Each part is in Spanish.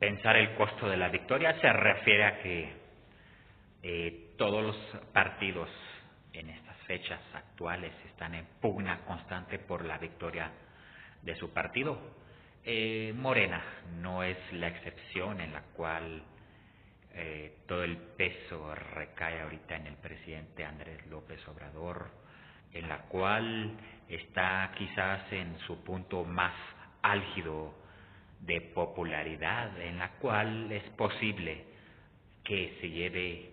pensar el costo de la victoria se refiere a que eh, todos los partidos en estas fechas actuales están en pugna constante por la victoria de su partido. Eh, Morena no es la excepción en la cual eh, todo el peso recae ahorita en el presidente Andrés López Obrador, en la cual está quizás en su punto más álgido de popularidad, en la cual es posible que se lleve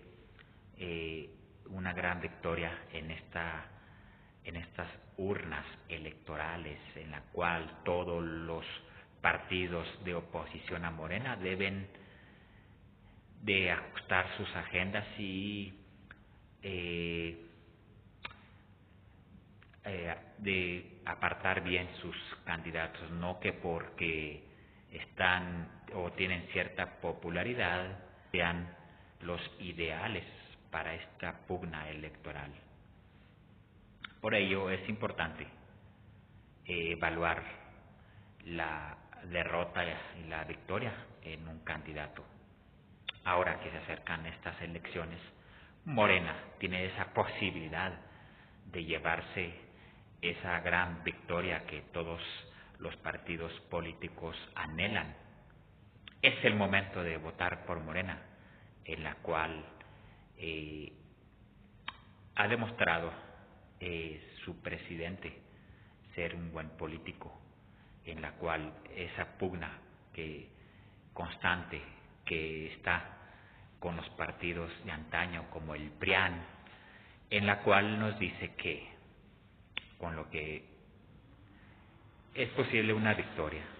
eh, una gran victoria en esta en estas urnas electorales en la cual todos los partidos de oposición a Morena deben de ajustar sus agendas y eh, eh, de apartar bien sus candidatos, no que porque están o tienen cierta popularidad sean los ideales para esta pugna electoral. Por ello es importante evaluar la derrota y la victoria en un candidato. Ahora que se acercan estas elecciones, Morena tiene esa posibilidad de llevarse esa gran victoria que todos los partidos políticos anhelan. Es el momento de votar por Morena, en la cual eh, ha demostrado eh, su presidente ser un buen político, en la cual esa pugna que constante que está con los partidos de antaño como el PRIAN, en la cual nos dice que con lo que es posible una victoria.